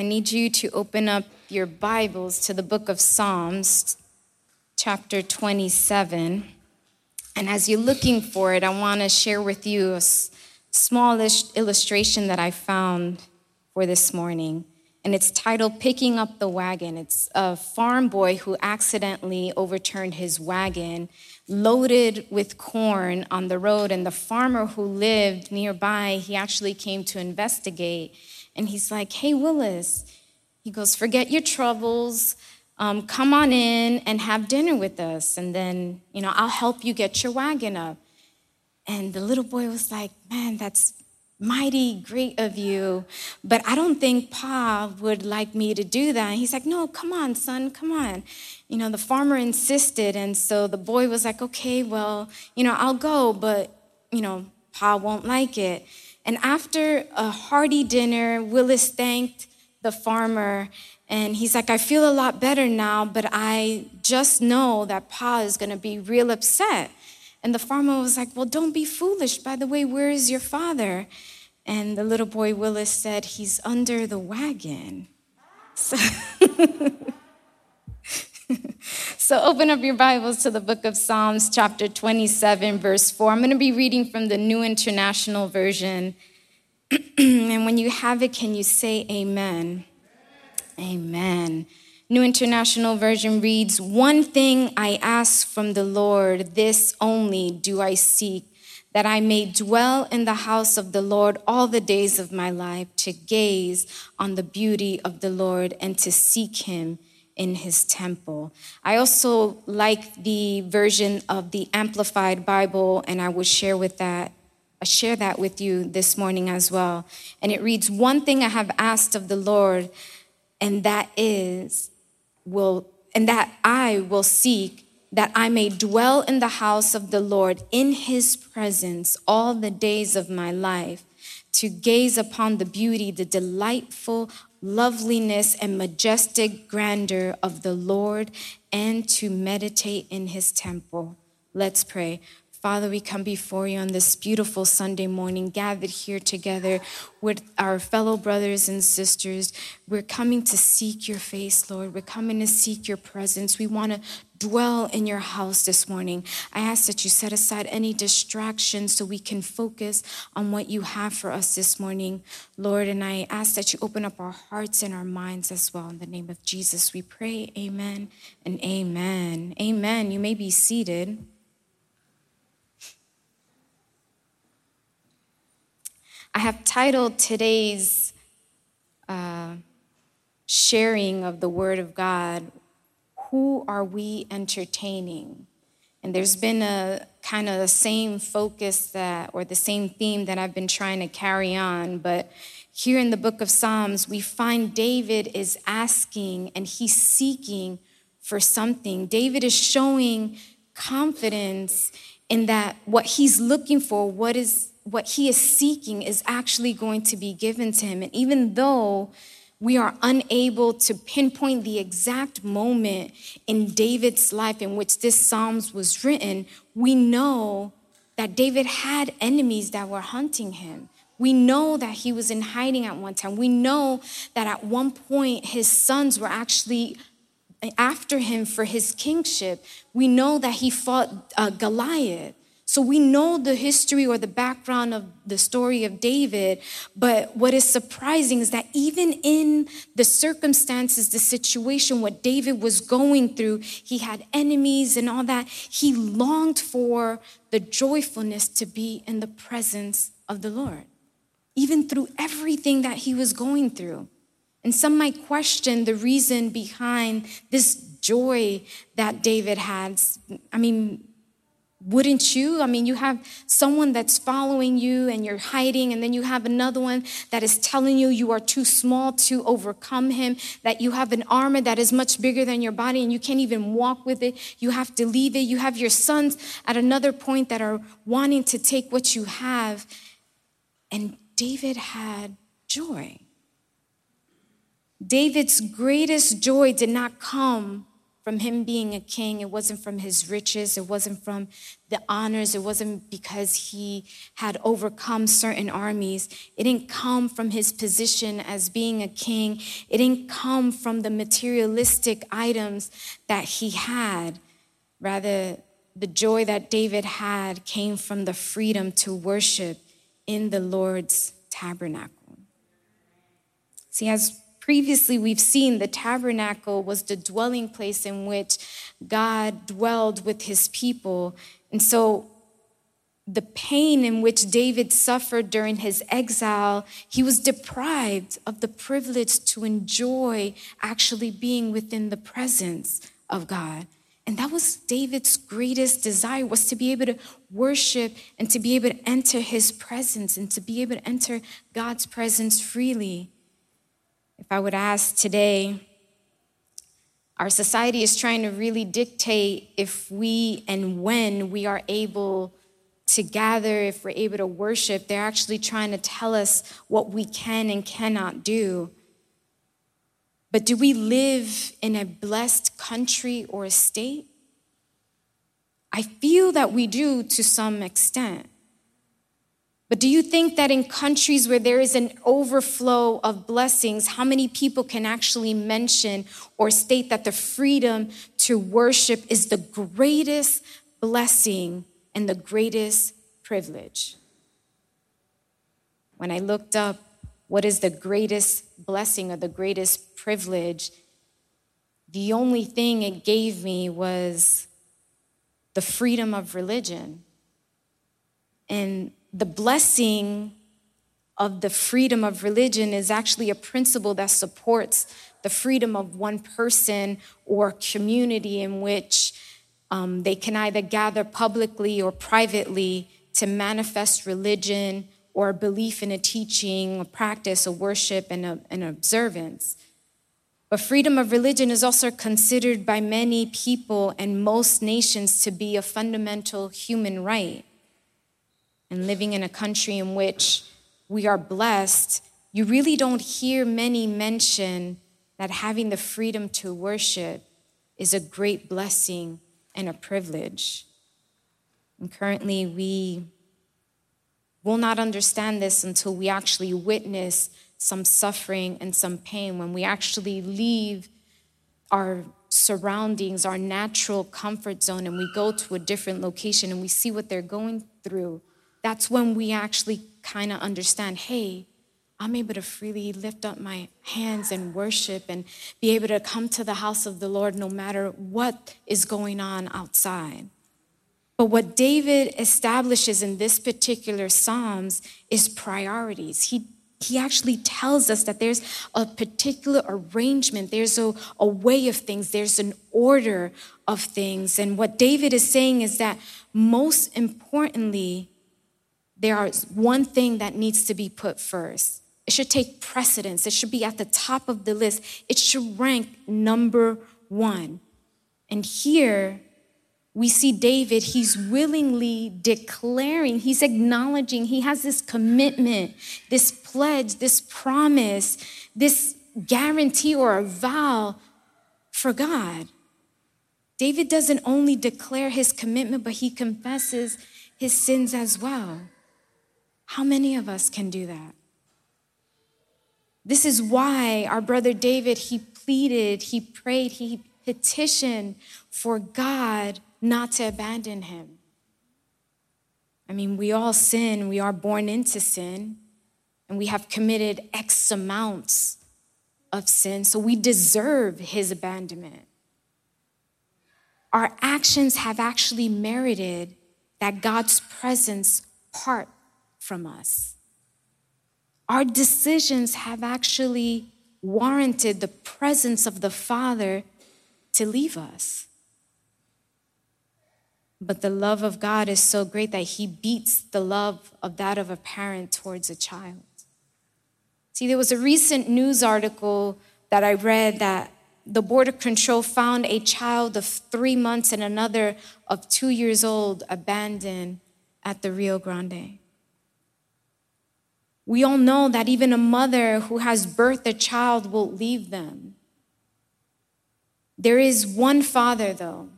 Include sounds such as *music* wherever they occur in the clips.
I need you to open up your Bibles to the book of Psalms, chapter 27. And as you're looking for it, I want to share with you a smallish illustration that I found for this morning. And it's titled Picking Up the Wagon. It's a farm boy who accidentally overturned his wagon loaded with corn on the road. And the farmer who lived nearby, he actually came to investigate. And he's like, Hey, Willis, he goes, Forget your troubles. Um, come on in and have dinner with us. And then, you know, I'll help you get your wagon up. And the little boy was like, Man, that's mighty great of you, but I don't think Pa would like me to do that. And he's like, No, come on, son, come on. You know, the farmer insisted. And so the boy was like, Okay, well, you know, I'll go, but, you know, Pa won't like it. And after a hearty dinner, Willis thanked the farmer and he's like, I feel a lot better now, but I just know that Pa is going to be real upset. And the farmer was like, Well, don't be foolish. By the way, where is your father? And the little boy Willis said, He's under the wagon. *laughs* So, *laughs* *laughs* so open up your Bibles to the book of Psalms, chapter 27, verse 4. I'm going to be reading from the New International Version. *clears throat* and when you have it, can you say amen? Amen. New International Version reads One thing I ask from the Lord, this only do I seek, that I may dwell in the house of the Lord all the days of my life, to gaze on the beauty of the Lord and to seek him in his temple. I also like the version of the Amplified Bible, and I will share with that. I share that with you this morning as well. And it reads, One thing I have asked of the Lord, and that is will and that I will seek that I may dwell in the house of the Lord in his presence all the days of my life, to gaze upon the beauty, the delightful loveliness, and majestic grandeur of the Lord, and to meditate in his temple. Let's pray. Father, we come before you on this beautiful Sunday morning, gathered here together with our fellow brothers and sisters. We're coming to seek your face, Lord. We're coming to seek your presence. We want to dwell in your house this morning. I ask that you set aside any distractions so we can focus on what you have for us this morning, Lord. And I ask that you open up our hearts and our minds as well. In the name of Jesus, we pray. Amen and amen. Amen. You may be seated. I have titled today's uh, sharing of the Word of God, Who Are We Entertaining? And there's been a kind of the same focus that, or the same theme that I've been trying to carry on. But here in the book of Psalms, we find David is asking and he's seeking for something. David is showing confidence in that what he's looking for, what is what he is seeking is actually going to be given to him. And even though we are unable to pinpoint the exact moment in David's life in which this Psalms was written, we know that David had enemies that were hunting him. We know that he was in hiding at one time. We know that at one point his sons were actually after him for his kingship. We know that he fought uh, Goliath. So we know the history or the background of the story of David, but what is surprising is that even in the circumstances, the situation, what David was going through, he had enemies and all that, he longed for the joyfulness to be in the presence of the Lord, even through everything that he was going through. And some might question the reason behind this joy that David had. I mean, wouldn't you? I mean, you have someone that's following you and you're hiding, and then you have another one that is telling you you are too small to overcome him, that you have an armor that is much bigger than your body and you can't even walk with it. You have to leave it. You have your sons at another point that are wanting to take what you have. And David had joy. David's greatest joy did not come from him being a king. It wasn't from his riches. It wasn't from the honors. It wasn't because he had overcome certain armies. It didn't come from his position as being a king. It didn't come from the materialistic items that he had. Rather, the joy that David had came from the freedom to worship in the Lord's tabernacle. See, as previously we've seen, the tabernacle was the dwelling place in which God dwelled with his people. And so, the pain in which David suffered during his exile, he was deprived of the privilege to enjoy actually being within the presence of God. And that was David's greatest desire was to be able to worship and to be able to enter his presence and to be able to enter God's presence freely. If I would ask today, our society is trying to really dictate if we and when we are able to gather, if we're able to worship. They're actually trying to tell us what we can and cannot do. But do we live in a blessed country or a state? I feel that we do to some extent. But do you think that in countries where there is an overflow of blessings, how many people can actually mention or state that the freedom to worship is the greatest blessing and the greatest privilege? When I looked up what is the greatest blessing or the greatest privilege, the only thing it gave me was the freedom of religion. And the blessing of the freedom of religion is actually a principle that supports the freedom of one person or community in which um, they can either gather publicly or privately to manifest religion or belief in a teaching, a practice, a worship, and a, an observance. But freedom of religion is also considered by many people and most nations to be a fundamental human right. And living in a country in which we are blessed, you really don't hear many mention that having the freedom to worship is a great blessing and a privilege. And currently, we will not understand this until we actually witness some suffering and some pain, when we actually leave our surroundings, our natural comfort zone, and we go to a different location and we see what they're going through, that's when we actually kind of understand hey, I'm able to freely lift up my hands and worship and be able to come to the house of the Lord no matter what is going on outside. But what David establishes in this particular Psalms is priorities. He he actually tells us that there's a particular arrangement, there's a, a way of things, there's an order of things. And what David is saying is that most importantly, there is one thing that needs to be put first. It should take precedence, it should be at the top of the list, it should rank number one. And here, we see David, he's willingly declaring, he's acknowledging, he has this commitment, this pledge, this promise, this guarantee or a vow for God. David doesn't only declare his commitment, but he confesses his sins as well. How many of us can do that? This is why our brother David, he pleaded, he prayed, he petitioned for God not to abandon him. I mean, we all sin, we are born into sin, and we have committed X amounts of sin, so we deserve his abandonment. Our actions have actually merited that God's presence part from us. Our decisions have actually warranted the presence of the Father to leave us. But the love of God is so great that he beats the love of that of a parent towards a child. See, there was a recent news article that I read that the Border Control found a child of three months and another of two years old abandoned at the Rio Grande. We all know that even a mother who has birthed a child will leave them. There is one Father, though.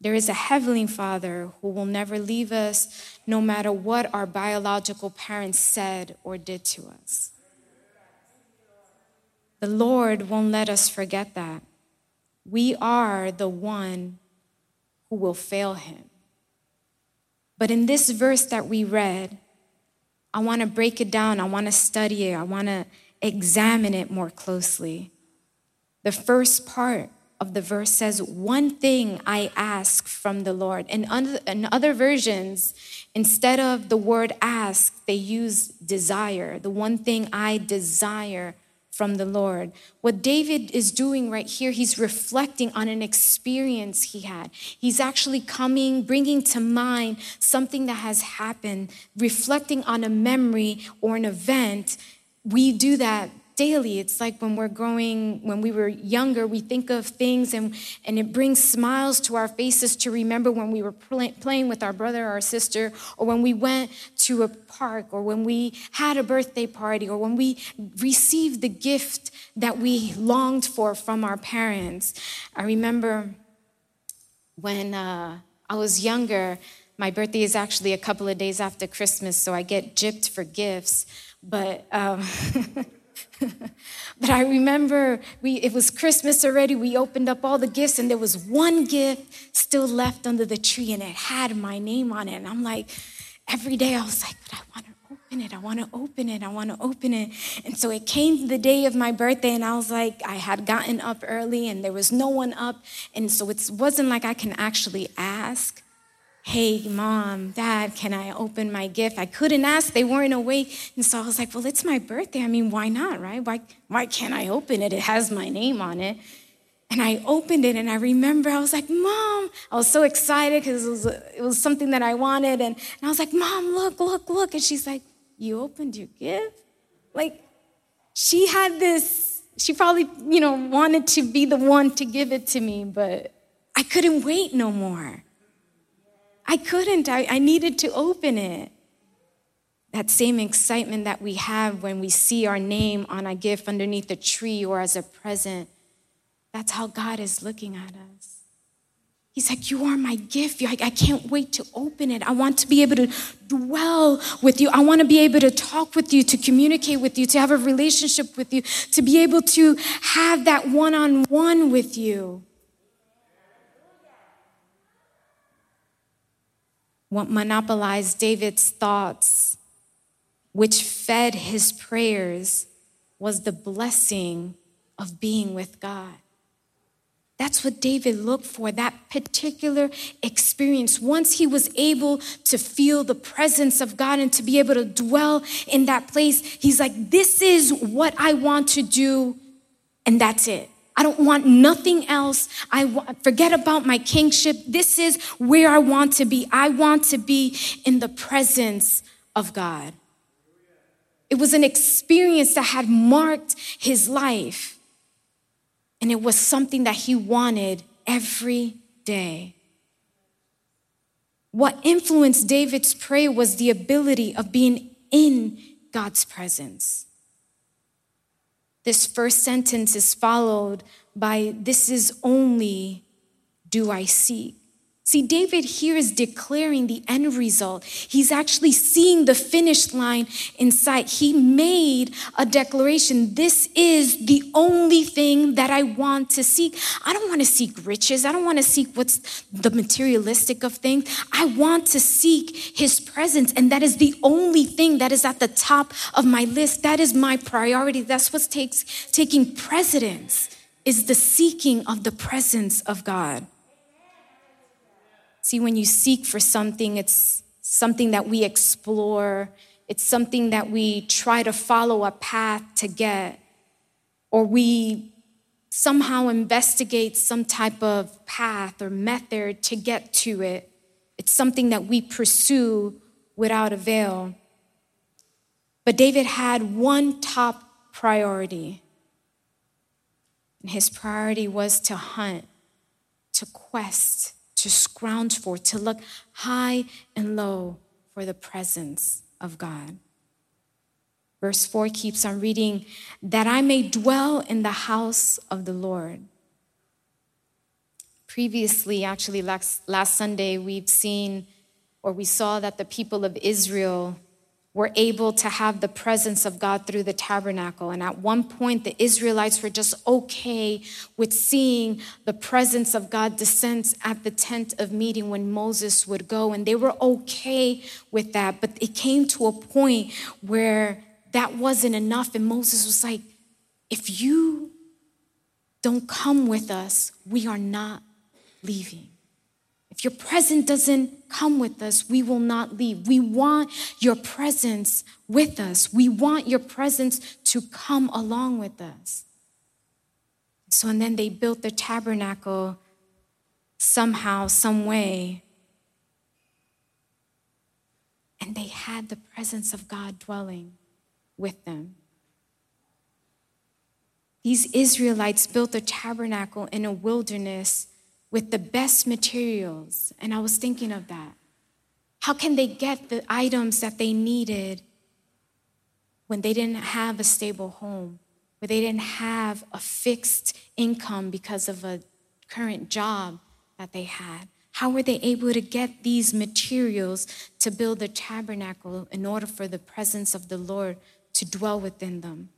There is a Heavenly Father who will never leave us, no matter what our biological parents said or did to us. The Lord won't let us forget that. We are the one who will fail Him. But in this verse that we read, I want to break it down. I want to study it. I want to examine it more closely. The first part of the verse says, One thing I ask from the Lord. And in other versions, instead of the word ask, they use desire. The one thing I desire from the Lord. What David is doing right here, he's reflecting on an experience he had. He's actually coming, bringing to mind something that has happened, reflecting on a memory or an event. We do that daily. It's like when we're growing, when we were younger, we think of things and, and it brings smiles to our faces to remember when we were play, playing with our brother or our sister, or when we went to a park, or when we had a birthday party, or when we received the gift that we longed for from our parents. I remember when uh, I was younger, my birthday is actually a couple of days after Christmas, so I get gypped for gifts. But um, *laughs* *laughs* but I remember we, it was Christmas already. We opened up all the gifts, and there was one gift still left under the tree, and it had my name on it. And I'm like, every day I was like, but I want to open it. I want to open it. I want to open it. And so it came the day of my birthday, and I was like, I had gotten up early, and there was no one up. And so it wasn't like I can actually ask hey, mom, dad, can I open my gift? I couldn't ask, they weren't awake. And so I was like, well, it's my birthday. I mean, why not, right? Why, why can't I open it? It has my name on it. And I opened it and I remember I was like, Mom, I was so excited because it was, it was something that I wanted. And, and I was like, Mom, look, look, look. And she's like, You opened your gift? Like, she had this, she probably, you know, wanted to be the one to give it to me, but I couldn't wait no more. I couldn't, I, I needed to open it. That same excitement that we have when we see our name on a gift underneath a tree or as a present, that's how God is looking at us. He's like, You are my gift. I, I can't wait to open it. I want to be able to dwell with you. I want to be able to talk with you, to communicate with you, to have a relationship with you, to be able to have that one on one with you. Monopolized David's thoughts, which fed his prayers, was the blessing of being with God. That's what David looked for, that particular experience. Once he was able to feel the presence of God and to be able to dwell in that place, he's like, This is what I want to do, and that's it. I don't want nothing else. I want, forget about my kingship. This is where I want to be. I want to be in the presence of God. It was an experience that had marked his life. And it was something that he wanted every day. What influenced David's prayer was the ability of being in God's presence. This first sentence is followed by, This is only do I seek. See, David here is declaring the end result. He's actually seeing the finish line in sight. He made a declaration. This is the only thing that I want to seek. I don't want to seek riches. I don't want to seek what's the materialistic of things. I want to seek his presence. And that is the only thing that is at the top of my list. That is my priority. That's what takes taking precedence is the seeking of the presence of God. See, when you seek for something, it's something that we explore, it's something that we try to follow a path to get, or we somehow investigate some type of path or method to get to it. It's something that we pursue without avail. But David had one top priority. And his priority was to hunt, to quest, to scrounge for, to look high and low for the presence of God. Verse 4 keeps on reading, that I may dwell in the house of the Lord. previously, actually, last, last Sunday, we've seen or we saw that the people of Israel were able to have the presence of God through the tabernacle. And at one point, the Israelites were just okay with seeing the presence of God descend at the tent of meeting when Moses would go. And they were okay with that. But it came to a point where that wasn't enough. And Moses was like, if you don't come with us, we are not leaving. If your presence doesn't come with us, we will not leave. We want your presence with us. We want your presence to come along with us. So, and then they built the tabernacle somehow, some way. And they had the presence of God dwelling with them. These Israelites built a tabernacle in a wilderness with the best materials. And I was thinking of that. How can they get the items that they needed when they didn't have a stable home, where they didn't have a fixed income because of a current job that they had? How were they able to get these materials to build the tabernacle in order for the presence of the Lord to dwell within them?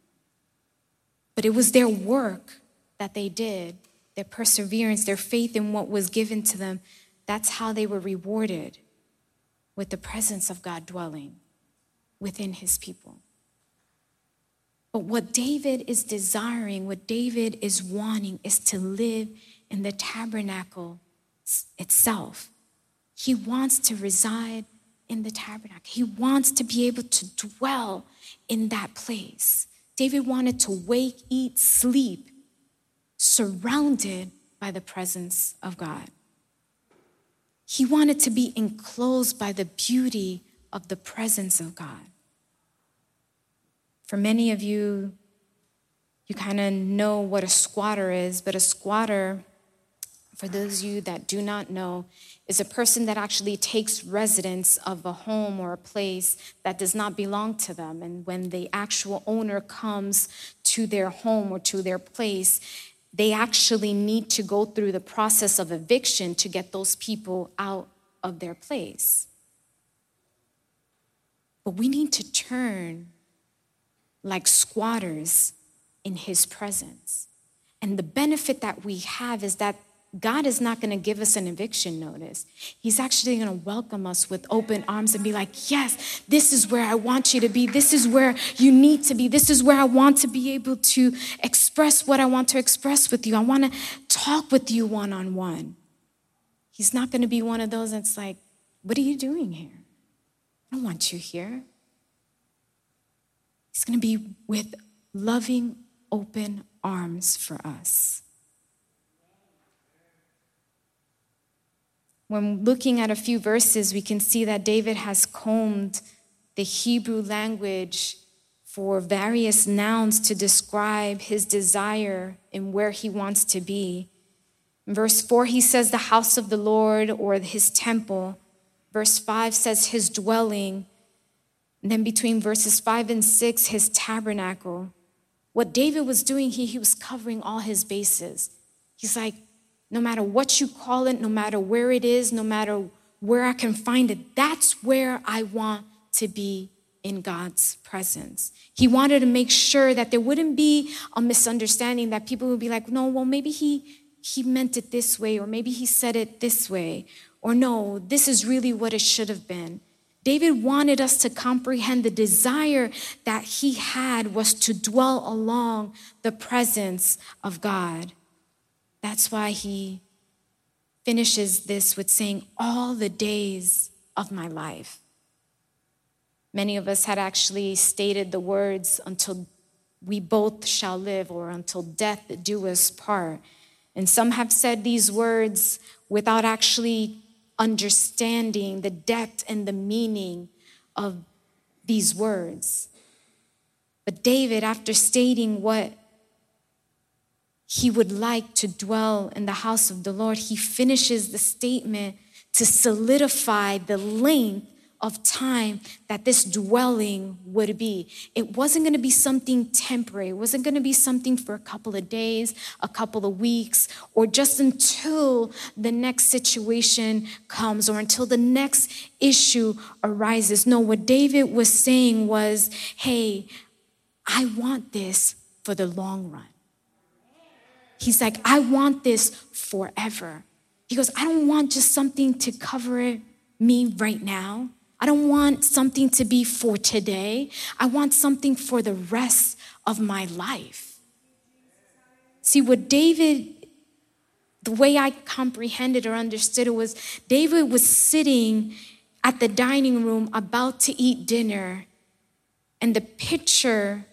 But it was their work that they did their perseverance, their faith in what was given to them, that's how they were rewarded with the presence of God dwelling within his people. But what David is desiring, what David is wanting, is to live in the tabernacle itself. He wants to reside in the tabernacle, he wants to be able to dwell in that place. David wanted to wake, eat, sleep surrounded by the presence of God. He wanted to be enclosed by the beauty of the presence of God. For many of you, you kind of know what a squatter is, but a squatter, for those of you that do not know, is a person that actually takes residence of a home or a place that does not belong to them. And when the actual owner comes to their home or to their place, they actually need to go through the process of eviction to get those people out of their place. But we need to turn like squatters in his presence. And the benefit that we have is that God is not going to give us an eviction notice. He's actually going to welcome us with open arms and be like, Yes, this is where I want you to be. This is where you need to be. This is where I want to be able to express what I want to express with you. I want to talk with you one on one. He's not going to be one of those that's like, What are you doing here? I don't want you here. He's going to be with loving, open arms for us. When looking at a few verses, we can see that David has combed the Hebrew language for various nouns to describe his desire and where he wants to be. In verse 4, he says the house of the Lord or his temple. Verse 5 says his dwelling. And then between verses 5 and 6, his tabernacle. What David was doing here, he was covering all his bases. He's like, no matter what you call it, no matter where it is, no matter where I can find it, that's where I want to be in God's presence. He wanted to make sure that there wouldn't be a misunderstanding that people would be like, "No, well maybe he he meant it this way or maybe he said it this way or no, this is really what it should have been." David wanted us to comprehend the desire that he had was to dwell along the presence of God. That's why he finishes this with saying, All the days of my life. Many of us had actually stated the words, Until we both shall live, or until death do us part. And some have said these words without actually understanding the depth and the meaning of these words. But David, after stating what he would like to dwell in the house of the Lord, he finishes the statement to solidify the length of time that this dwelling would be. It wasn't going to be something temporary. It wasn't going to be something for a couple of days, a couple of weeks, or just until the next situation comes or until the next issue arises. No, what David was saying was, hey, I want this for the long run. He's like, I want this forever. He goes, I don't want just something to cover me right now. I don't want something to be for today. I want something for the rest of my life. See, what David, the way I comprehended or understood it was David was sitting at the dining room about to eat dinner, and the picture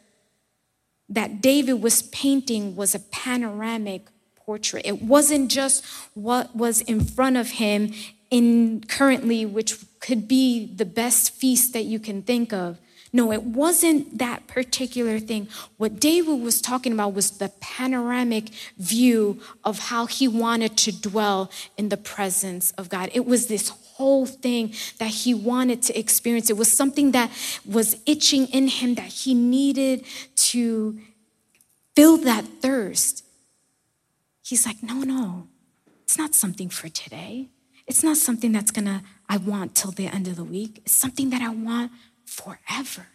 that David was painting was a panoramic portrait. It wasn't just what was in front of him in currently, which could be the best feast that you can think of. No, it wasn't that particular thing. What David was talking about was the panoramic view of how he wanted to dwell in the presence of God. It was this whole thing that he wanted to experience. It was something that was itching in him that he needed to fill that thirst. He's like, no, no, it's not something for today. It's not something that's gonna, I want till the end of the week. It's something that I want forever.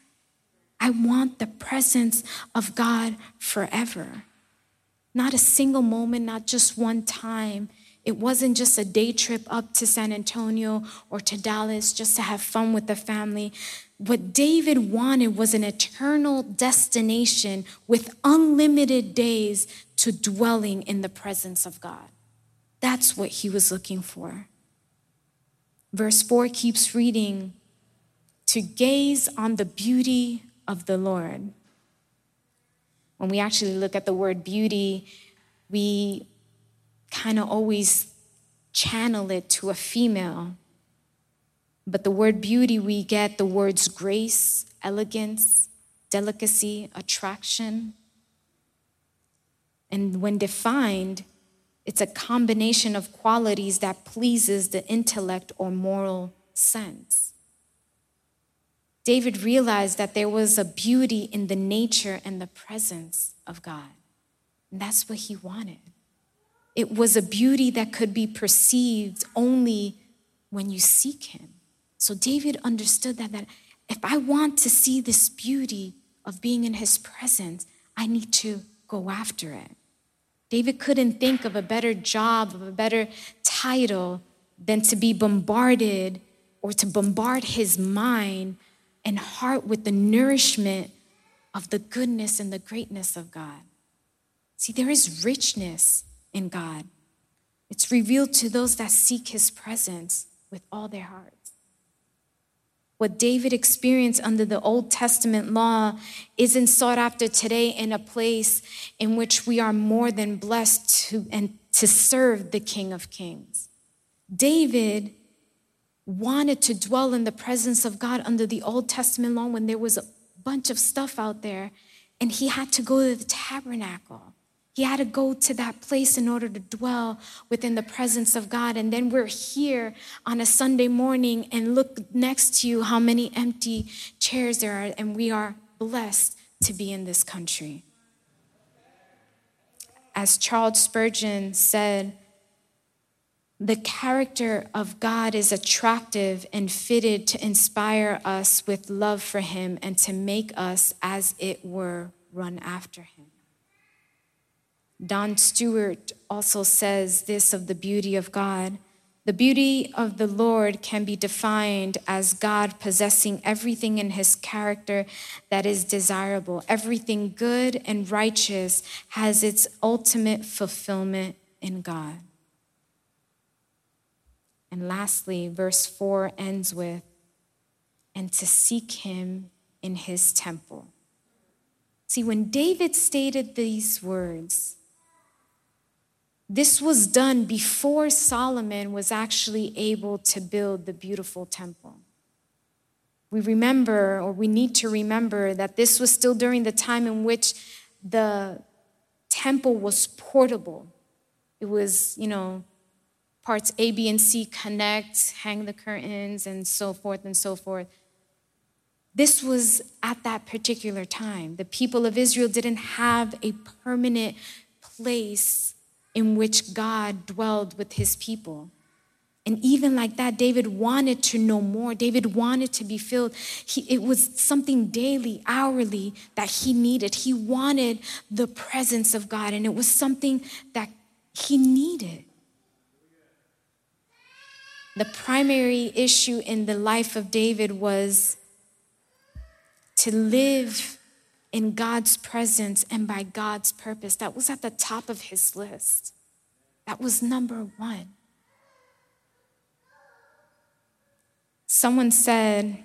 I want the presence of God forever. Not a single moment, not just one time. It wasn't just a day trip up to San Antonio or to Dallas just to have fun with the family. What David wanted was an eternal destination with unlimited days to dwelling in the presence of God. That's what he was looking for. Verse 4 keeps reading to gaze on the beauty of the Lord. When we actually look at the word beauty, we kind of always channel it to a female. But the word beauty, we get the words grace, elegance, delicacy, attraction. And when defined, it's a combination of qualities that pleases the intellect or moral sense. David realized that there was a beauty in the nature and the presence of God. And that's what he wanted. It was a beauty that could be perceived only when you seek him. So David understood that, that if I want to see this beauty of being in his presence, I need to go after it. David couldn't think of a better job, of a better title than to be bombarded or to bombard his mind and heart with the nourishment of the goodness and the greatness of God. See, there is richness in God. It's revealed to those that seek his presence with all their hearts. What David experienced under the Old Testament law isn't sought after today in a place in which we are more than blessed to, and to serve the King of Kings. David wanted to dwell in the presence of God under the Old Testament law when there was a bunch of stuff out there, and he had to go to the tabernacle. He had to go to that place in order to dwell within the presence of God. And then we're here on a Sunday morning and look next to you how many empty chairs there are, and we are blessed to be in this country. As Charles Spurgeon said, the character of God is attractive and fitted to inspire us with love for Him and to make us, as it were, run after Him. Don Stewart also says this of the beauty of God. The beauty of the Lord can be defined as God possessing everything in his character that is desirable. Everything good and righteous has its ultimate fulfillment in God. And lastly, verse 4 ends with, and to seek him in his temple. See, when David stated these words, this was done before Solomon was actually able to build the beautiful temple. We remember, or we need to remember, that this was still during the time in which the temple was portable. It was, you know, parts A, B, and C connect, hang the curtains, and so forth and so forth. This was at that particular time. The people of Israel didn't have a permanent place in which God dwelled with his people. And even like that, David wanted to know more. David wanted to be filled. He, it was something daily, hourly that he needed. He wanted the presence of God, and it was something that he needed. The primary issue in the life of David was to live in God's presence and by God's purpose. That was at the top of his list. That was number one. Someone said,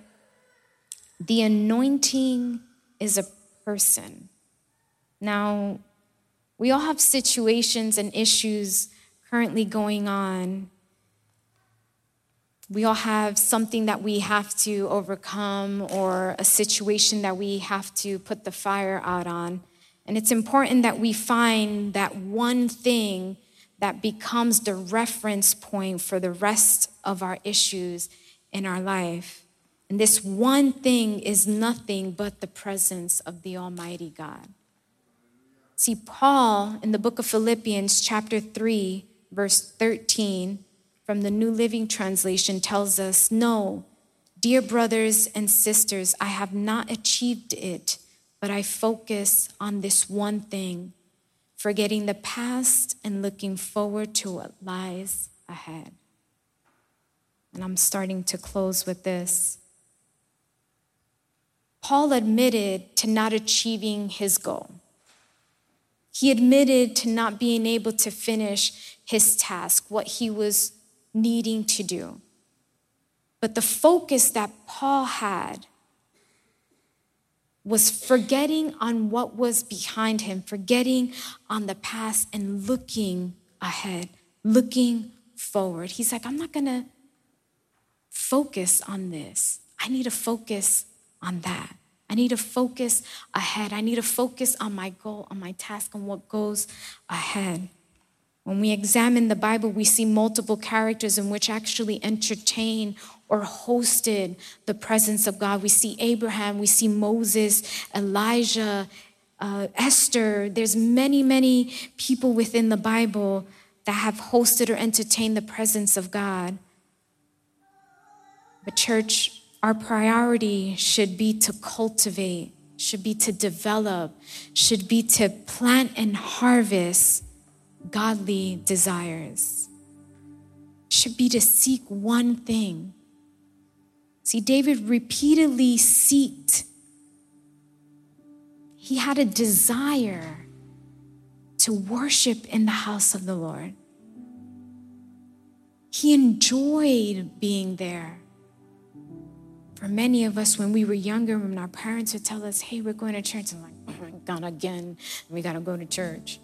the anointing is a person. Now, we all have situations and issues currently going on. We all have something that we have to overcome or a situation that we have to put the fire out on. And it's important that we find that one thing that becomes the reference point for the rest of our issues in our life. And this one thing is nothing but the presence of the Almighty God. See, Paul in the book of Philippians, chapter 3, verse 13, from the New Living Translation, tells us No, dear brothers and sisters, I have not achieved it, but I focus on this one thing, forgetting the past and looking forward to what lies ahead. And I'm starting to close with this. Paul admitted to not achieving his goal. He admitted to not being able to finish his task, what he was needing to do. But the focus that Paul had was forgetting on what was behind him, forgetting on the past and looking ahead, looking forward. He's like, I'm not gonna focus on this. I need to focus on that. I need to focus ahead. I need to focus on my goal, on my task, on what goes ahead. When we examine the Bible, we see multiple characters in which actually entertain or hosted the presence of God. We see Abraham, we see Moses, Elijah, uh, Esther. There's many, many people within the Bible that have hosted or entertained the presence of God. But, church, our priority should be to cultivate, should be to develop, should be to plant and harvest godly desires, should be to seek one thing. See, David repeatedly sought, he had a desire to worship in the house of the Lord. He enjoyed being there. For many of us, when we were younger, when our parents would tell us, hey, we're going to church, I'm like, oh my God, again, we got to go to church.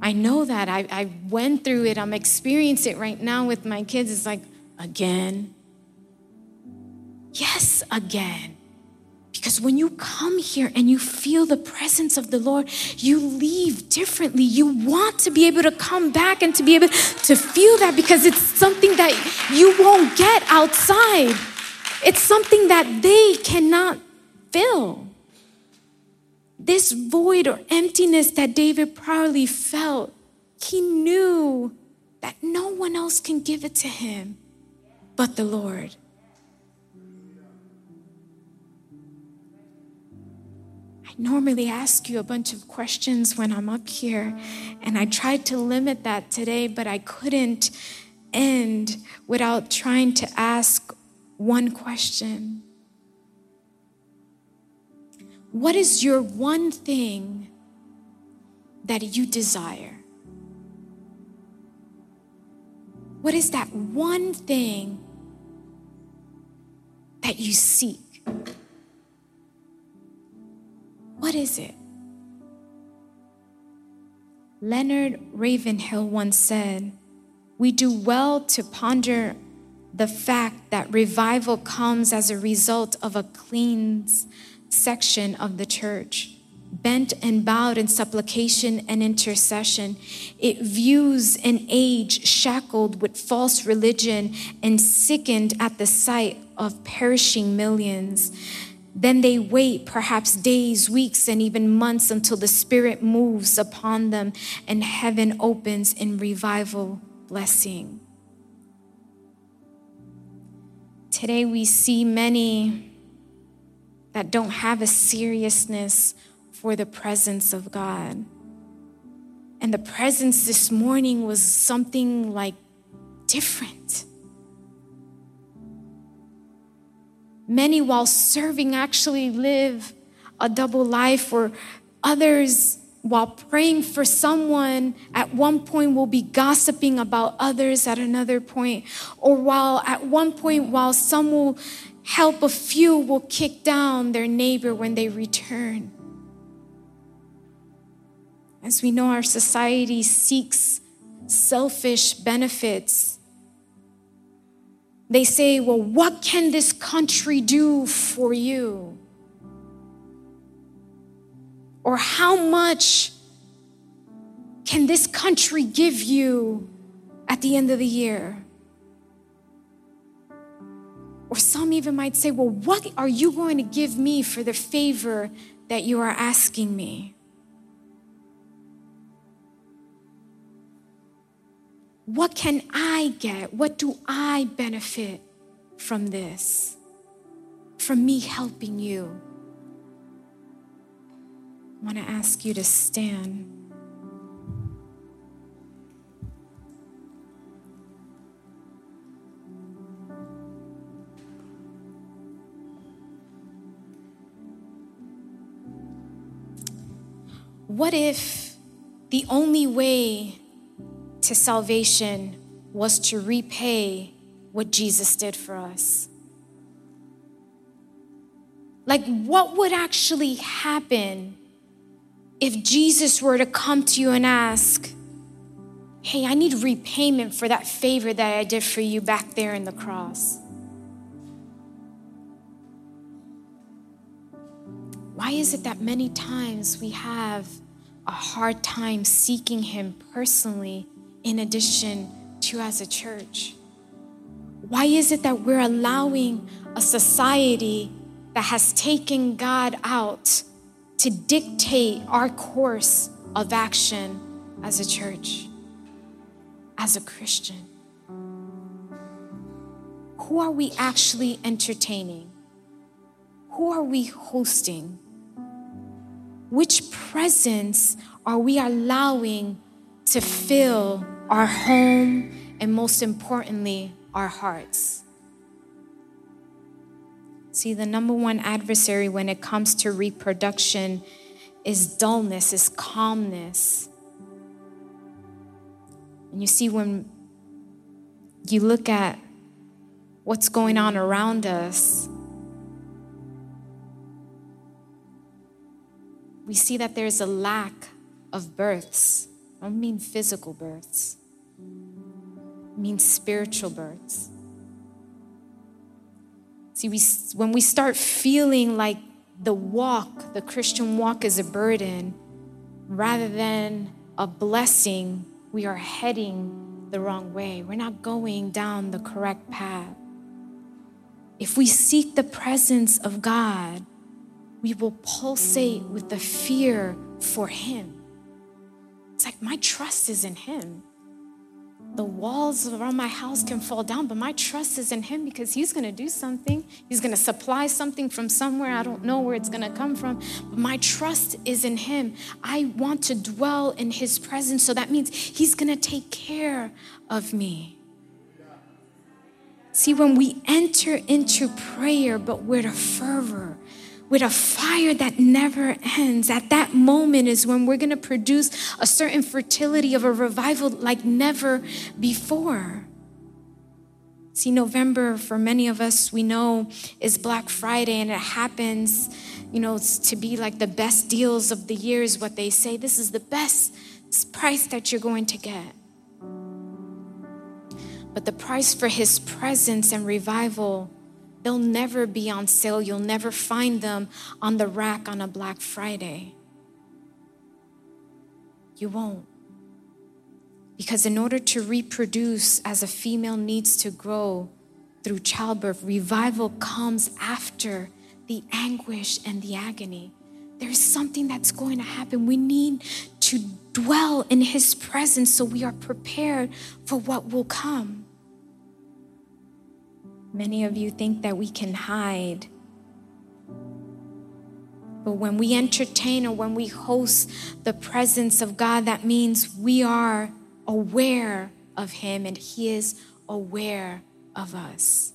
I know that. I, I went through it. I'm experiencing it right now with my kids. It's like, again? Yes, again. Because when you come here and you feel the presence of the Lord, you leave differently. You want to be able to come back and to be able to feel that because it's something that you won't get outside. It's something that they cannot fill. This void or emptiness that David probably felt, he knew that no one else can give it to him but the Lord. I normally ask you a bunch of questions when I'm up here, and I tried to limit that today, but I couldn't end without trying to ask one question. What is your one thing that you desire? What is that one thing that you seek? What is it? Leonard Ravenhill once said, We do well to ponder the fact that revival comes as a result of a clean section of the church. bent and bowed in supplication and intercession. It views an age shackled with false religion and sickened at the sight of perishing millions. Then they wait perhaps days, weeks, and even months until the Spirit moves upon them and heaven opens in revival blessing. Today we see many that don't have a seriousness for the presence of God. And the presence this morning was something like different. Many, while serving, actually live a double life, or others, while praying for someone, at one point will be gossiping about others at another point, or while at one point, while some will help a few, will kick down their neighbor when they return. As we know, our society seeks selfish benefits. They say, Well, what can this country do for you? Or how much can this country give you at the end of the year? Or some even might say, Well, what are you going to give me for the favor that you are asking me? What can I get? What do I benefit from this? From me helping you? I want to ask you to stand. What if the only way to salvation was to repay what Jesus did for us. Like, what would actually happen if Jesus were to come to you and ask, Hey, I need repayment for that favor that I did for you back there in the cross? Why is it that many times we have a hard time seeking Him personally in addition to as a church? Why is it that we're allowing a society that has taken God out to dictate our course of action as a church, as a Christian? Who are we actually entertaining? Who are we hosting? Which presence are we allowing to fill our home, and most importantly, our hearts. See, the number one adversary when it comes to reproduction is dullness, is calmness. And you see, when you look at what's going on around us, we see that there's a lack of births. I don't mean physical births, I mean spiritual births. See, we, when we start feeling like the walk, the Christian walk, is a burden rather than a blessing, we are heading the wrong way. We're not going down the correct path. If we seek the presence of God, we will pulsate with the fear for Him. It's like my trust is in Him. The walls around my house can fall down, but my trust is in Him because He's gonna do something. He's gonna supply something from somewhere. I don't know where it's gonna come from, but my trust is in Him. I want to dwell in His presence, so that means He's gonna take care of me. See, when we enter into prayer, but with a fervor, with a fire that never ends. At that moment is when we're going to produce a certain fertility of a revival like never before. See, November, for many of us, we know is Black Friday, and it happens, you know, to be like the best deals of the year, is what they say. This is the best price that you're going to get. But the price for his presence and revival They'll never be on sale. You'll never find them on the rack on a Black Friday. You won't. Because in order to reproduce as a female needs to grow through childbirth, revival comes after the anguish and the agony. There's something that's going to happen. We need to dwell in His presence so we are prepared for what will come. Many of you think that we can hide. But when we entertain or when we host the presence of God, that means we are aware of Him and He is aware of us.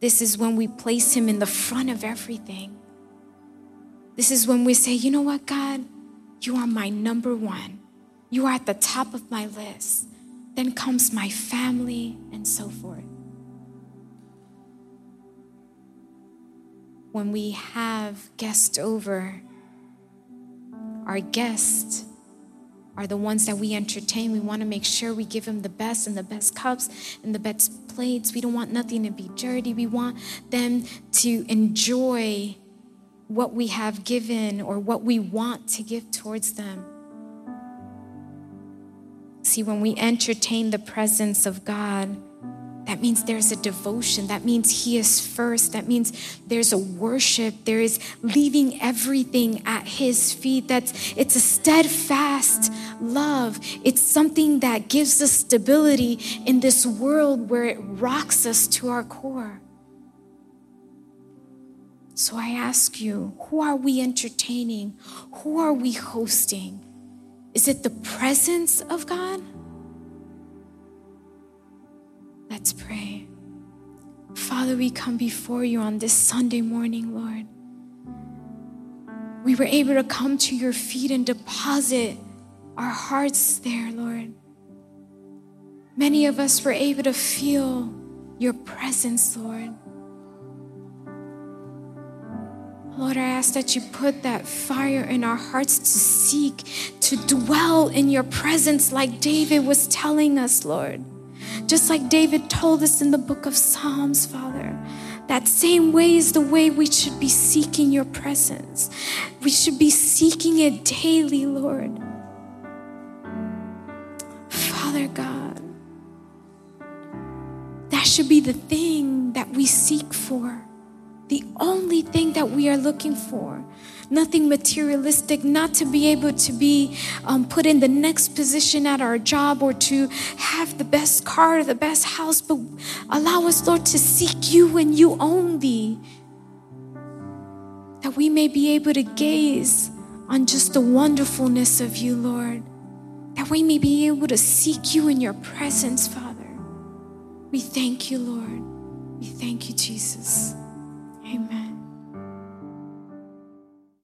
This is when we place Him in the front of everything. This is when we say, you know what, God? You are my number one. You are at the top of my list. Then comes my family and so forth. When we have guests over, our guests are the ones that we entertain. We want to make sure we give them the best and the best cups and the best plates. We don't want nothing to be dirty. We want them to enjoy what we have given or what we want to give towards them. See, when we entertain the presence of God, that means there's a devotion. That means He is first. That means there's a worship. There is leaving everything at His feet. That's it's a steadfast love. It's something that gives us stability in this world where it rocks us to our core. So I ask you, who are we entertaining? Who are we hosting? Is it the presence of God? Let's pray. Father, we come before you on this Sunday morning, Lord. We were able to come to your feet and deposit our hearts there, Lord. Many of us were able to feel your presence, Lord. Lord, I ask that you put that fire in our hearts to seek, to dwell in your presence, like David was telling us, Lord. Just like David told us in the book of Psalms, Father. That same way is the way we should be seeking your presence. We should be seeking it daily, Lord. Father God, that should be the thing that we seek for, the only thing that we are looking for nothing materialistic, not to be able to be um, put in the next position at our job or to have the best car or the best house, but allow us, Lord, to seek you and you only. That we may be able to gaze on just the wonderfulness of you, Lord. That we may be able to seek you in your presence, Father. We thank you, Lord. We thank you, Jesus. Amen.